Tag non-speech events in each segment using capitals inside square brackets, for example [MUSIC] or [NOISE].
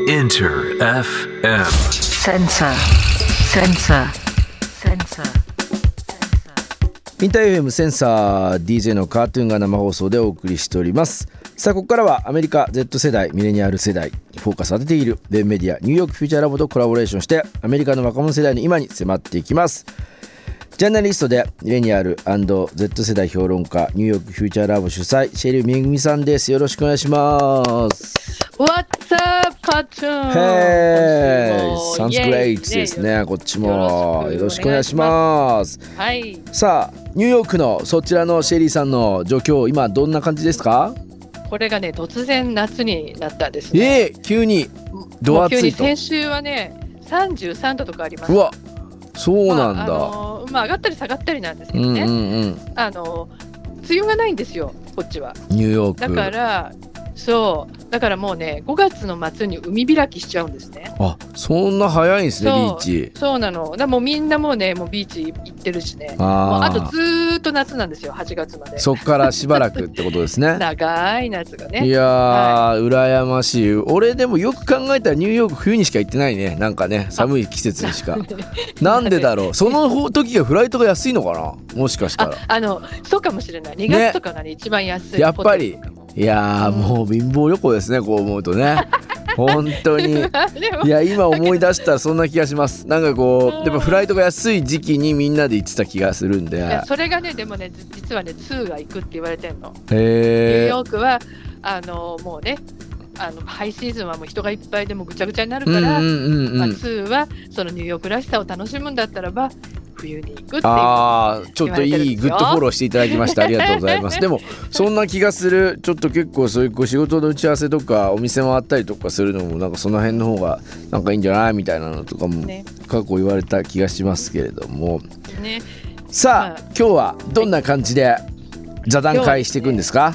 Enter FM. Sensor. Sensor. Sensor. インター FM センサー DJ のカートゥーンが生放送でお送りしておりますさあここからはアメリカ Z 世代ミレニアル世代にフォーカスを当てているウェブメディアニューヨークフューチャーラボとコラボレーションしてアメリカの若者世代の今に迫っていきますジャーナリストでミレニアル &Z 世代評論家ニューヨークフューチャーラボ主催シェリーめぐみさんです。よろしくお願いします。What's up, cartoon? Hey! 今 sounds 週も great ですね。こっちも。よよろしくお願いします。はい。さあニューヨークのそちらのシェリーさんの状況今どんな感じですか？これがね、突然夏になったんですね。ええ急に。ドアツイート急に先週はね、33度とかあります。うわそうなんだ、まああのまあ、上がったり下がったりなんですけうんうんどね。うんあの梅雨がないんですよ、こっちは。ニューヨーだクから、そう、だからもうね、5月の末に海開きしちゃうんですね。あそんな早いんですねビーチ。そうなの。だもうみんなもうね、もうビーチ行ってるしね。ああとあずーっと夏なんですよ、8月まで。そっからしばらくってことですね。[LAUGHS] 長い夏がね。いやー、羨ましい。俺でもよく考えたらニューヨーク冬にしか行ってないね。なんかね寒い季節にしか。[LAUGHS] なんでだろう？その時がフライトが安いのかな？もしかしたあら。あのそうかもしれない。2ね月とかがね一番安いやっぱりいやーもう貧乏旅行ですねこう思うとね。[LAUGHS] 本当に。いや今思い出したらそんな気がします。なんかこうやっぱフライトが安い時期にみんなで行ってた気がするんで。それがねでもねじ実はね2が行くって言われてんの、ニューえヨークはあのもうねあのハイシーズンはもう人がいっぱいでもぐちゃぐちゃになるから、うんうんうんまあ、うん2はそのニューヨークらしさを楽しむんだったらば冬に行くっていうあーちょっといいグッドフォローしていただきまして [LAUGHS] ありがとうございます。でもそんな気がする。ちょっと結構そういう仕事の打ち合わせとかお店回ったりとかするのもなんかその辺の方がなんかいいんじゃないみたいなのとかもね。過去言われた気がしますけれども。ね。さあ今日はどんな感じで座談会していくんですか、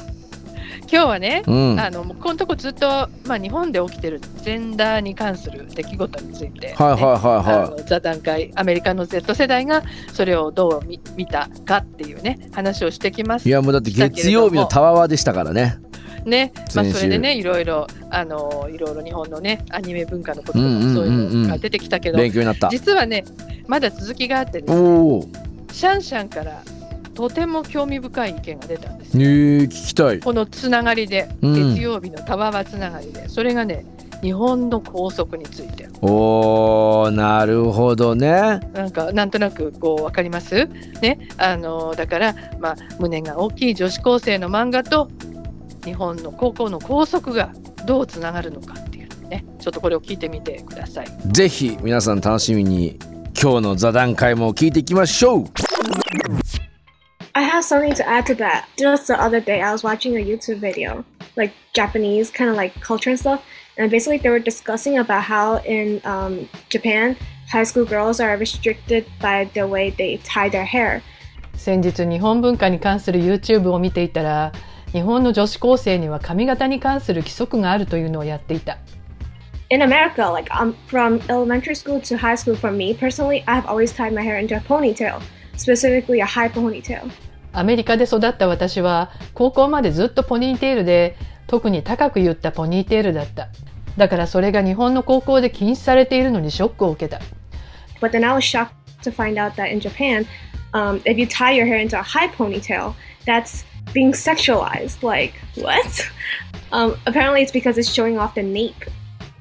今日はね、うん。あのもうこのとこずっと、まあ、日本で起きてるジェンダーに関する出来事について、ねはいはいはい。あはの座談会アメリカの Z 世代がそれをどう見見たかっていうね話をしてきます。いいやもうだって月曜日のたわわでしたからね。ね、まあ、それでねいろいろあのいろいろ日本のねアニメ文化のこととかそういうのが出てきたけど、勉強になった。実はねまだ続きがあってですねシャンシャンからとても興味深い意見が出たんです。聞きたい。このつながりでうん。月曜日のたわわつながりで、それがね日本の校則について。おーなるほどね。なんかなんとなくこうわかります？ね？あのだからまあ胸が大きい女子高生の漫画と日本の高校の校則がどうつながるのかっていうねちょっとこれを聞いてみてください。ぜひ皆さん楽しみに今日の座談会も聞いていきましょう something to add to that. Just the other day, I was watching a YouTube video, like Japanese kind of like culture and stuff, and basically they were discussing about how in um, Japan, high school girls are restricted by the way they tie their hair. 先日日本文化に関する YouTube を見ていたら日本の女子高生には髪型に関する規則があるというのをやっていた。 In America, like um, from elementary school to high school, for me personally, I have always tied my hair into a ponytail, specifically a high ponytail. アメリカで育った私は高校までずっとポニーテールで特に高く言ったポニーテールだった。だからそれが日本の高校で禁止されているのにショックを受けた。But then I was shocked to find out that in Japan, um, if you tie your hair into a high ponytail, that's being sexualized. Like, what? um, apparently, it's because it's showing off the nape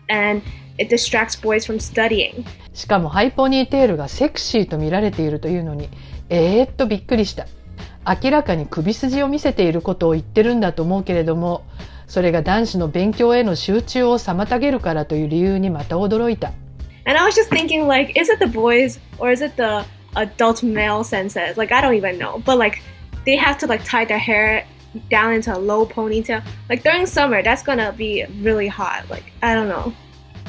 and it distracts boys from studying. しかもハイポニーテールがセクシーと見られているというのに、えー、っとびっくりした。明らかに首筋を見せていることを言ってるんだと思うけれども、それが男子の勉強への集中を妨げるからという理由にまた驚いた。And I was just thinking, like, is it the boys or is it the adult male senses? Like, I don't even know. But, like, they have to, like, tie their hair down into a low ponytail. Like, during summer, that's gonna be really hot. Like, I don't know.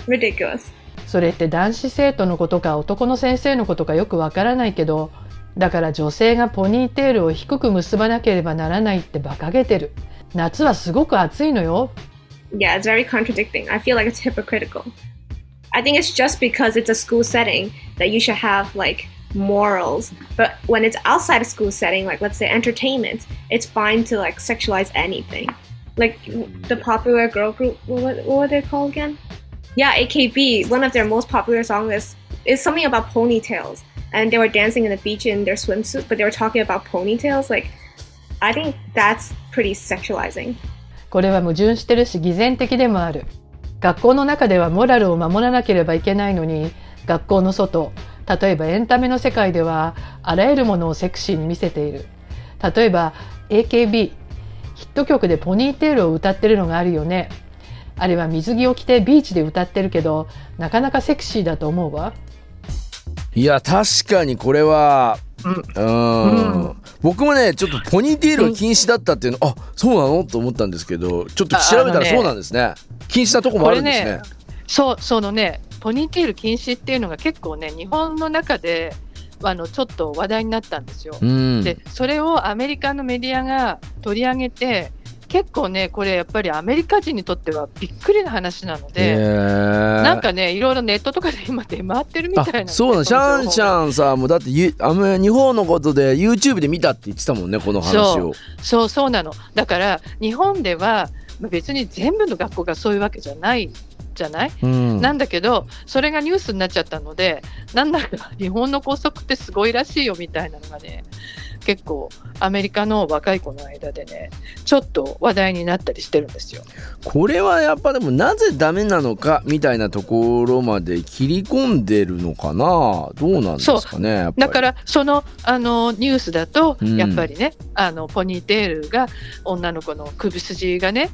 Ridiculous. それって男子生徒のことか男の先生のことかよくわからないけど、だから女性がポニーテールを低く結ばなければならないって馬鹿げてる。夏はすごく暑いのよ。 Yeah, it's very contradicting. I feel like it's hypocritical. I think it's just because it's a school setting that you should have like morals. But when it's outside a school setting, like let's say entertainment, it's fine to like sexualize anything. Like the popular girl group, what, what were they called again? Yeah, AKB. One of their most popular songs is is something about ponytails, And they were dancing in the beach in their swimsuit, but they were talking about ponytails. Like, I think that's pretty sexualizing. これは矛盾してるし偽善的でもある学校の中ではモラルを守らなければいけないのに学校の外例えばエンタメの世界ではあらゆるものをセクシーに見せている例えば AKB ヒット曲でポニーテールを歌ってるのがあるよねあれは水着を着てビーチで歌ってるけどなかなかセクシーだと思うわいや確かにこれはうん。うん。僕もねちょっとポニーテールは禁止だったっていうの、あそうなの？と思ったんですけどちょっと調べたらそうなんですね。禁止なとこもあるんですね。ねそうそのね。ポニーテール禁止っていうのが結構ね日本の中であのちょっと話題になったんですよ。うん。でそれをアメリカのメディアが取り上げて結構ねこれやっぱりアメリカ人にとってはびっくりな話なので、ななんかねいろいろネットとかで [LAUGHS] 今出回ってるみたいなそうなのシャンシんャンさもうだってゆあの日本のことで YouTube で見たって言ってたもんねこの話を。そうそうなの。だから日本ではまあ別に全部の学校がそういうわけじゃないじゃない、うん。なんだけどそれがニュースになっちゃったのでなんだか日本の校則ってすごいらしいよみたいなのがね結構アメリカの若い子の間でねちょっと話題になったりしてるんですよ。これはやっぱでもなぜダメなのかみたいなところまで切り込んでるのかな？どうなんですかねだからそのあのニュースだとうん。やっぱりね、あのポニーテールが女の子の首筋がね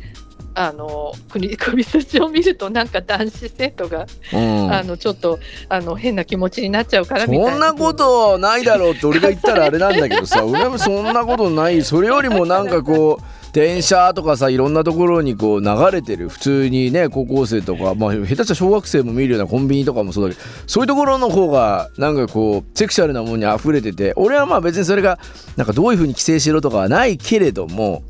あの首 [LAUGHS] 首筋を見るとなんか男子生徒が、うん。あのちょっとあの変な気持ちになっちゃうからみたいな。そんなことないだろうって俺が言ったらあれなんだけどさ [LAUGHS] 俺もそんなことない。それよりもなんかこう電車とかさいろんなところにこう流れてる。普通にね高校生とか、まあ、下手したら小学生も見るようなコンビニとかもそうだけどそういうところの方がなんかこうセクシャルなものに溢れてて俺はまあ別にそれがなんかどういうふうに規制しろとかはないけれども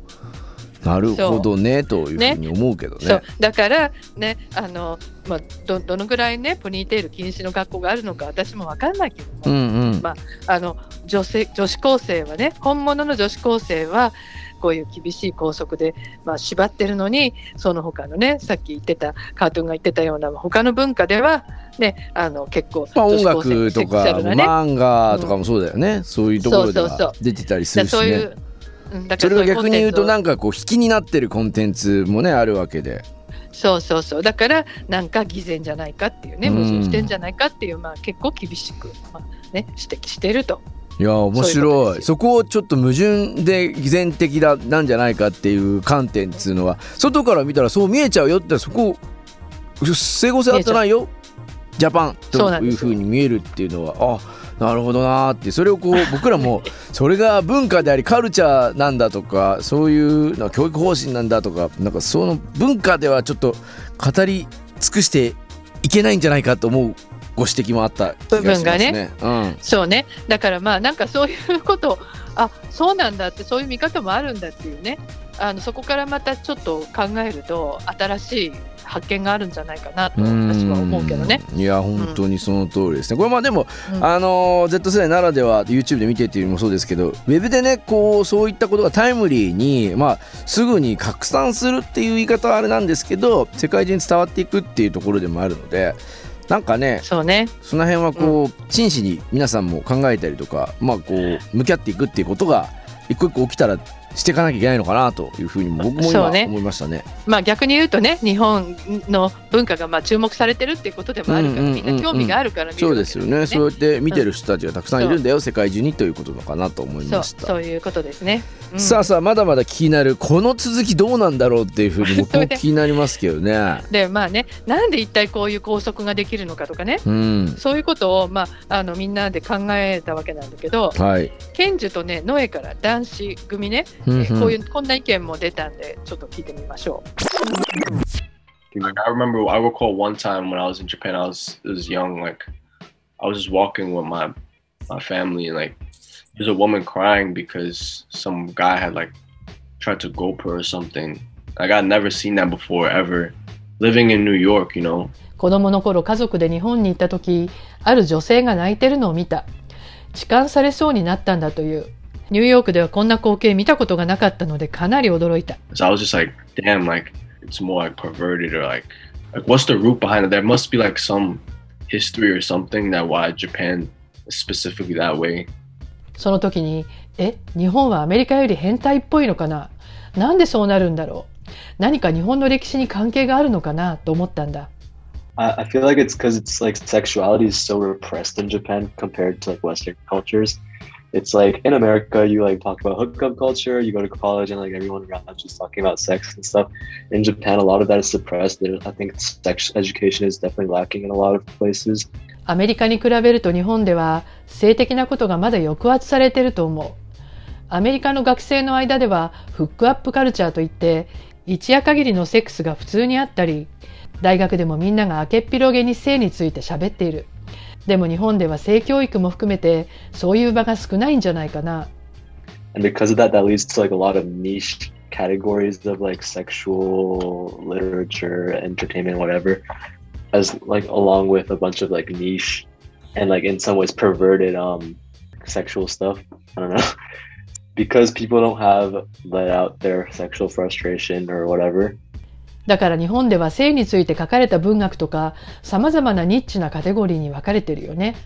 なるほどねというふうに思うけどね。そう。だからねあの、まあ、どどのぐらいねポニーテール禁止の学校があるのか私も分かんないけども、うんうん。まあの女性女子高生はね本物の女子高生はこういう厳しい校則で、まあ、縛ってるのにその他のねさっき言ってたカートゥーンが言ってたような他の文化では、ね、あの結構まあ、音楽とか漫画とかもそうだよね、そういうところで出てたりすだるしね。そういう、それが逆に言うとななんかこう引きになってるコンテンツもねあるわけで。そうそうそう。だからなんか偽善じゃないかっていうねうん。矛盾してんじゃないかっていう、まあ、結構厳しく、まあね、指摘していると。いや面白い。そこをちょっと矛盾で偽善的だなんじゃないかっていう観点っつうのは外から見たらそう見えちゃうよってそこ整合性あってないよジャパンというふうに見えるっていうのはあなるほどなーってそれをこう [LAUGHS] 僕らもそれが文化でありカルチャーなんだとかそういうの教育方針なんだとかなんかその文化ではちょっと語り尽くしていけないんじゃないかと思うご指摘もあった気がしますね。うん。そうね。だからまあなんかそういうことをあそうなんだってそういう見方もあるんだっていうね。あのそこからまたちょっと考えると新しい発見があるんじゃないかなと私は思うけどね。うん。いや本当にその通りですね。これまあでも、うん。あのー Z 世代ならでは YouTube で見てっていうのもそうですけどウェブでねこうそういったことがタイムリーにまあすぐに拡散するっていう言い方はあれなんですけど世界中に伝わっていくっていうところでもあるのでなんかねそうね。その辺はこう、真摯に皆さんも考えたりとかまあこう向き合っていくっていうことが一個一個起きたらしていかなきゃいけないのかなというふうにも僕も今思いましたね。まあ逆に言うとね日本の文化がまあ注目されてるっていうことでもあるから、うんうんうんうんみんな興味があるから見るそうですよね。そうやって見てる人たちがたくさんいるんだよ、世界中にということのかなと思いました。そういうことですね。うんさあさあまだまだ気になるこの続きどうなんだろうっていうふうに僕も [LAUGHS] 気になりますけどね。でまあねなんで一体こういう校則ができるのかとかねうん。そういうことを、まあ、あのみんなで考えたわけなんだけどはい。ケンジュとねノエから男子組ね、えうんうんーこういうこんな意見も出たんでちょっと聞いてみましょう。Like I remember, I recall one time when I was in Japan. I was I was young. Like I was just walking with my my family, and like there's a woman crying because some guy had like tried to gope her or something. Like I'd never seen that before ever. Living in New York, you know. 子供の頃家族で日本に行った時ある女性が泣いてるのを見た痴漢されそうになったんだというニューヨークではこんな光景見たことがなかったのでかなり驚いた So I was just like, damn, like it's more like perverted or like like what's the root behind it? There must be like some history or something that why Japan specifically that way. その時に「え日本はアメリカより変態っぽいのかななんでそうなるんだろう何か日本の歴史に関係があるのかな?」と思ったんだ。I feel like it's because it's like sexuality is so repressed in Japan compared to like Western cultures. It's like in America, you like talk about hookup culture, you go to college, and like everyone around just talking about sex and stuff. In Japan, a lot of that is suppressed. I think sex education is definitely lacking in a lot of places. アメリカに比べると日本では性的なことがまだ抑圧されていると思う。アメリカの学生の間ではフックアップカルチャーといって一夜限りのセックスが普通にあったり大学でもみんなが明けっぴろげに性について喋っている。でも日本では性教育も含めてそういう場が少ないんじゃないかな。 And because of that, that leads to like a lot of niche categories of like sexual literature, entertainment, whatever, as like along with a bunch of like niche and like in some ways perverted um sexual stuff. I don't know. [LAUGHS] because people don't have let out their sexual frustration or whatever. だから日本では性について書かれた文学とか様々なニッチなカテゴリーに分かれてるよね。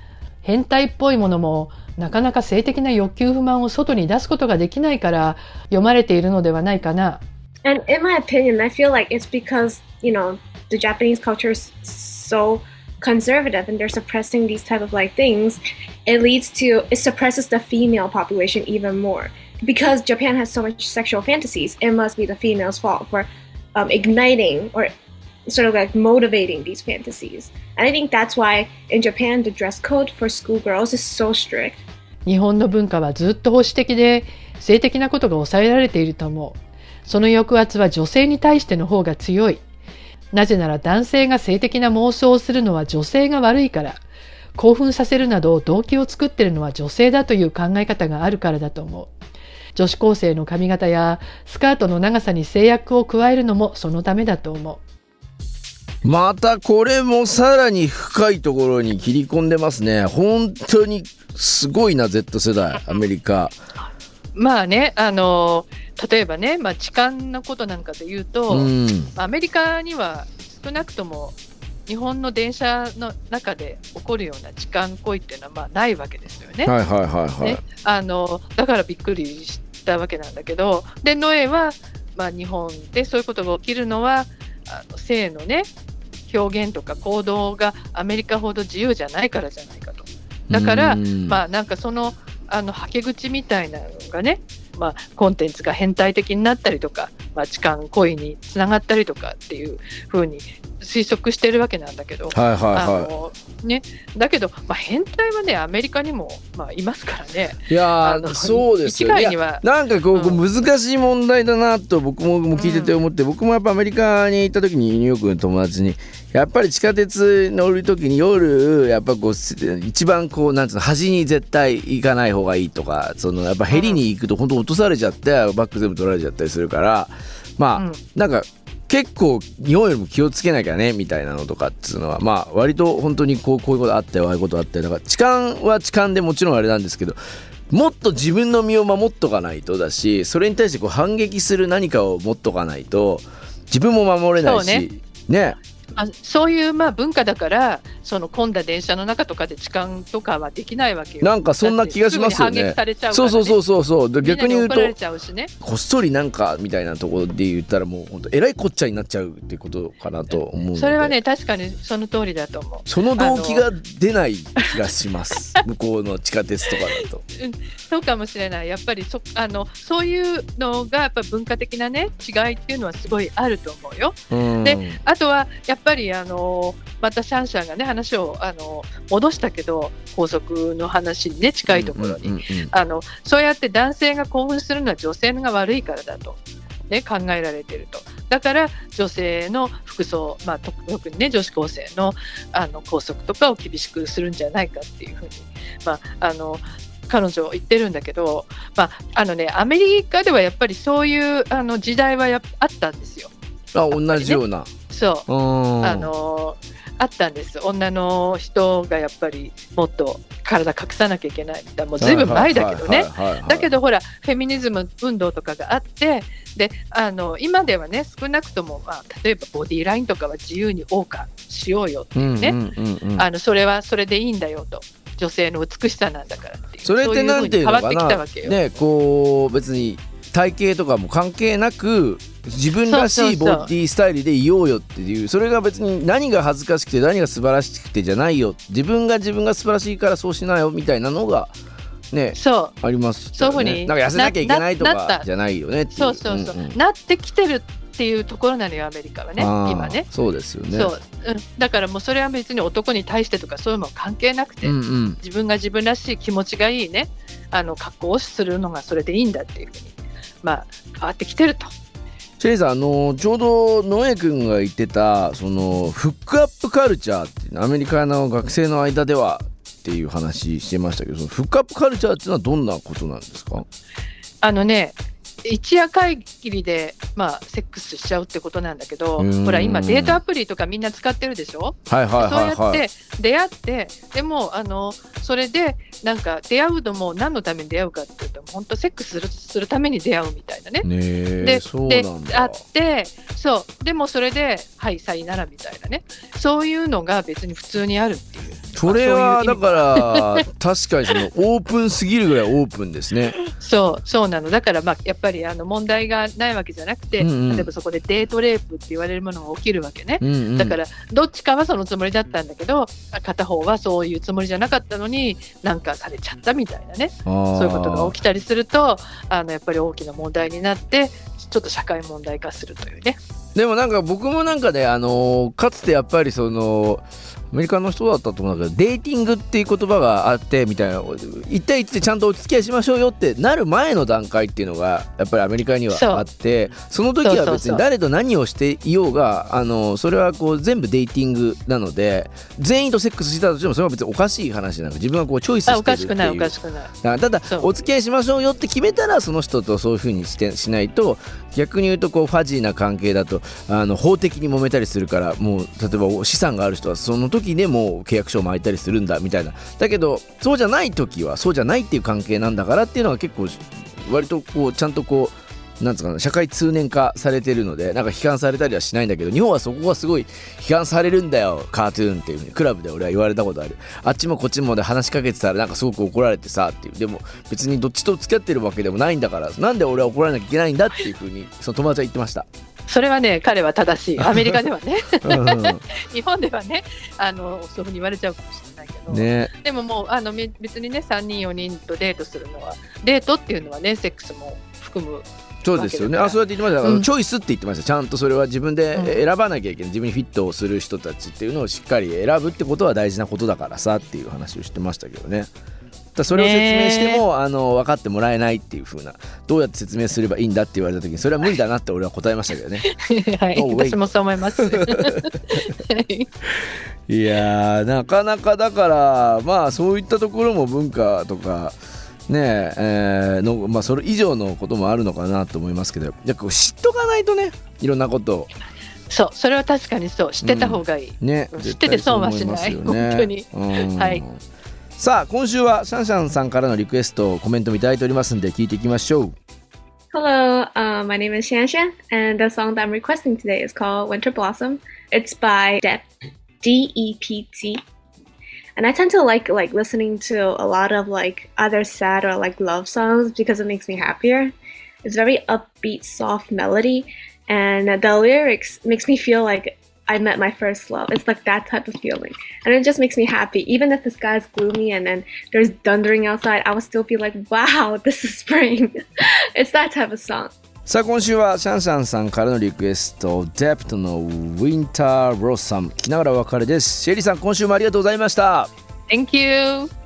変態っぽいものもなかなか性的な欲求不満を外に出すことができないから読まれているのではないかな。And in my opinion, I feel like it's because, you know, the Japanese culture is so conservative and they're suppressing these type of like things. It leads to it suppresses the female population even more. Because Japan has so much sexual fantasies, it must be the female's fault for um, igniting or sort of like motivating these fantasies. And I think that's why in Japan the dress code for schoolgirls is so strict. 日本の文化はずっと保守的で性的なことが抑えられていると思う。その抑圧は女性に対しての方が強い。なぜなら男性が性的な妄想をするのは女性が悪いから。興奮させるなど動機を作っているのは女性だという考え方があるからだと思う。女子高生の髪型やスカートの長さに制約を加えるのもそのためだと思う。またこれもさらに深いところに切り込んでますね。本当にすごいな Z 世代アメリカ。まあね、あの、例えばね、まあ痴漢のことなんかで言うと、うん。アメリカには少なくとも日本の電車の中で起こるような痴漢行為っていうのはまあないわけですよね。はいはいはいはい、ね。あのだからびっくりしたわけなんだけどでノエは、まあ、日本でそういうことが起きるのはあの性のね表現とか行動がアメリカほど自由じゃないからじゃないかと。だからうんまあなんかそのあのはけ口みたいなのがね、まあ、コンテンツが変態的になったりとか、まあ、痴漢行為につながったりとかっていうふうに推測してるわけなんだけど、はいはいあはのね、だけど、まあ、変態はねアメリカにも、まあ、いますからね。いいやあのーそうですよ。一概にはなんかこう、こうう難しい問題だなと僕も聞いてて思って、僕もやっぱアメリカに行った時にニューヨークの友達にやっぱり地下鉄乗る時に夜やっぱこうす一番こうなんつうの端に絶対行かない方がいいとかそのやっぱヘリに行くと本当落とされちゃってバッグ全部取られちゃったりするからまあ、うん。なんか結構日本よりも気をつけなきゃねみたいなのとかっていうのはまあ割と本当にこうこういうことあったよああいうことあったよ。だから痴漢は痴漢でもちろんあれなんですけどもっと自分の身を守っとかないとだしそれに対してこう反撃する何かを持っとかないと自分も守れないしそうねねあそういうまあ文化だからその混んだ電車の中とかで痴漢とかはできないわけよ。なんかそんな気がしますよねだってぐに反撃されちゃうから、ね、そうそうそうそうそうで逆に言うと。こっそりなんかみたいなところで言ったらもう本当えらいこっちゃになっちゃうってことかなと思うのでそれはね確かにその通りだと思う。その動機が出ない気がします [LAUGHS] 向こうの地下鉄とかだと。そうかもしれない。やっぱりそあのそういうのがやっぱ文化的なね違いっていうのはすごいあると思うよ。うんであとはやっぱりあのまたシャンシャンがね話をあの戻したけど校則の話にね近いところに、うんうんうんあのそうやって男性が興奮するのは女性のが悪いからだと、ね、考えられていると。だから女性の服装、まあ、と特にね女子高生のあの校則とかを厳しくするんじゃないかっていうふうに、まあ、あの彼女は言ってるんだけど、まああのね、アメリカではやっぱりそういうあの時代はやっぱあったんですよ。あ同じような。そう。うん。あのあったんです。女の人がやっぱりもっと体隠さなきゃいけない。だもうずいぶん前だけどね。だけどどほらフェミニズム運動とかがあってであの今ではね少なくとも、まあ、例えばボディーラインとかは自由に謳歌しようよっていうね、あのそれはそれでいいんだよと。女性の美しさなんだからっていう。それってなんていうのかそう風に変わってきたなわけよ。ねこう別に体型とかも関係なく自分らしいボそうそうそう。ディスタイルでいようよっていう。それが別に何が恥ずかしくて何が素晴らしくてじゃないよ。自分が自分が素晴らしいからそうしなよみたいなのがねそう。ありますそういうふうになんか痩せなきゃいけないとかじゃないよねっていう。そうそうそう、ん。んなってきてるっていうところなのよアメリカはね今ね。そうですよね。そう、うん、だからもうそれは別に男に対してとかそういうの関係なくて、うんうん。自分が自分らしい気持ちがいいねあの格好をするのがそれでいいんだっていうふうにまあ変わってきてると。シェリーさんあのちょうど野江君が言ってたそのフックアップカルチャーってアメリカの学生の間ではっていう話してましたけどそのフックアップカルチャーっていうのはどんなことなんですか？あのね一夜限りで、まあ、セックスしちゃうってことなんだけどうん。ほら今デートアプリとかみんな使ってるでしょ？はいはいそうやはい。はいって出会ってでもあのそれでなんか出会うのも何のために出会うかっていうと本当セックスするするために出会うみたいなね。ねえでそうでなんだ。あってそう。でもそれで「はいさいなら」みたいなね。そういうのが別に普通にあるっていう。それはだから確かにそのオープンすぎるぐらいオープンですね。[LAUGHS] そうそうなの。だからまあやっぱりあの問題がないわけじゃなくて、うんうん例えばそこでデートレイプって言われるものが起きるわけね。うんうんだからどっちかはそのつもりだったんだけど片方はそういうつもりじゃなかったのになんかされちゃったみたいなねそそういうことが起きたりするとあのやっぱり大きな問題になってちょっと社会問題化するというね。でもなんか僕もなんかねあのーかつてやっぱりそのアメリカの人だったと思うんだけどデーティングっていう言葉があってみたいな一対一でちゃんとお付き合いしましょうよってなる前の段階っていうのがやっぱりアメリカにはあってその時は別に誰と何をしていようがあのそれはこう全部デーティングなので全員とセックスしたとしてもそれは別におかしい話なんか自分がこうチョイスしてあるっていう。おかしくないおかしくない。だからただお付き合いしましょうよって決めたらその人とそういうふうにしてしないと逆に言うとこうファジーな関係だとあの法的に揉めたりするからもう例えば資産がある人はその時時でも契約書を巻いたりするんだみたいな。だけどそうじゃない時はそうじゃないっていう関係なんだからっていうのは結構割とこうちゃんとこうなんつうかな社会通念化されてるのでなんか批判されたりはしないんだけど日本はそこがすごい批判されるんだよカートゥーンっていうふうにクラブで俺は言われたことある。あっちもこっちもで話しかけてたらなんかすごく怒られてさっていう。でも別にどっちと付き合ってるわけでもないんだからなんで俺は怒られなきゃいけないんだっていうふうにその友達は言ってました。それはね彼は正しい [LAUGHS] アメリカではね [LAUGHS] 日本ではねあのそういうふうに言われちゃうかもしれないけど、ねでももうあのめ別にね3人4人とデートするのはデートっていうのはねセックスも含むそうですよね。あ、そうやって言ってました。うんチョイスって言ってました。ちゃんとそれは自分でうん選ばなきゃいけない。自分にフィットをする人たちっていうのをしっかり選ぶってことは大事なことだからさっていう話をしてましたけどね。だそれを説明しても、あの分かってもらえないっていう風などうやって説明すればいいんだって言われた時にそれは無理だなって俺は答えましたけどね。[LAUGHS] はい、Oh. 私もそう思います。[LAUGHS] はい。いやーなかなかだからまあそういったところも文化とかねえーのまあそれ以上のこともあるのかなと思いますけどやっぱ知っとかないとねいろんなこと。をそう、それは確かにそう、知ってた方がいい。ねうん。知ってて損はしない。ね。本当に。うん。はいさあ今週はシャンシャンさんからのリクエストコメントもいただいておりますんで聞いていきましょう Hello, uh, my name is Shanshan, and the song that I'm requesting today is called Winter Blossom. It's by Dep, D E P T. And I tend to like like listening to a lot of like either sad or like love songs because it makes me happier. It's very upbeat, soft melody, and the lyrics makes me feel like I met my first love. It's like that type of feeling, and it just makes me happy. Even if the sky's gloomy and then there's thundering outside, I will still be like, "Wow, [LAUGHS] this is spring." [LAUGHS] it's that type of song. さあ今週はシャンシャンさんからのリクエストデプトのウィンター・ブロッサム聞きながらお別れですシェリーさん今週もありがとうございました Thank you!